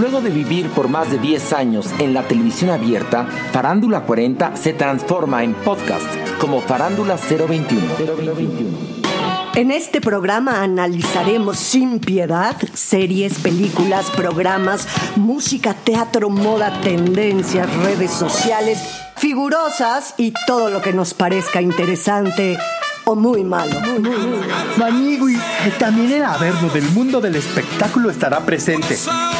Luego de vivir por más de 10 años en la televisión abierta, Farándula 40 se transforma en podcast como Farándula 021. En este programa analizaremos sin piedad series, películas, programas, música, teatro, moda, tendencias, redes sociales, figurosas y todo lo que nos parezca interesante o muy malo. Maniguis, también el Averno del mundo del espectáculo estará presente.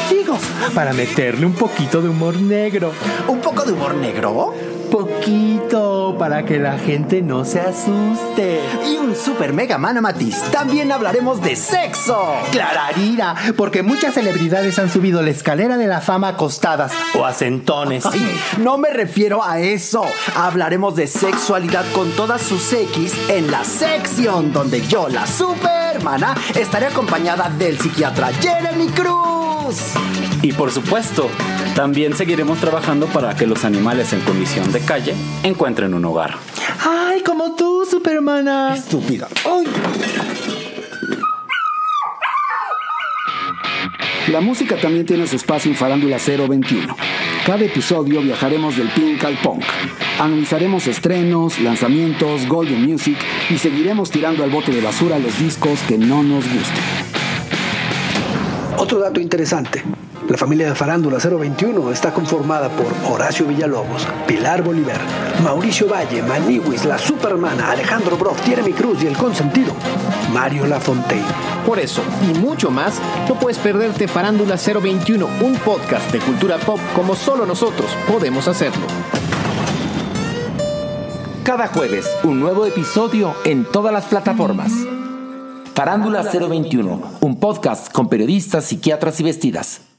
Digo, para meterle un poquito de humor negro. ¿Un poco de humor negro? Poquito, para que la gente no se asuste. Y un super mega mana matiz. También hablaremos de sexo. Clararira, porque muchas celebridades han subido la escalera de la fama acostadas o a sentones. no me refiero a eso. Hablaremos de sexualidad con todas sus X en la sección donde yo, la supermana, estaré acompañada del psiquiatra Jeremy Cruz. Y por supuesto, también seguiremos trabajando para que los animales en condición de calle encuentren un hogar. ¡Ay, como tú, Supermana! Estúpida. La música también tiene su espacio en Farándula 021. Cada episodio viajaremos del pink al punk. Analizaremos estrenos, lanzamientos, golden music y seguiremos tirando al bote de basura los discos que no nos gusten. Otro dato interesante. La familia de Farándula 021 está conformada por Horacio Villalobos, Pilar Bolívar, Mauricio Valle, Maniwis, La Supermana, Alejandro Broff, Jeremy Cruz y El Consentido, Mario Lafontaine. Por eso y mucho más, no puedes perderte Farándula 021, un podcast de cultura pop como solo nosotros podemos hacerlo. Cada jueves, un nuevo episodio en todas las plataformas. Farándula 021, un podcast con periodistas, psiquiatras y vestidas.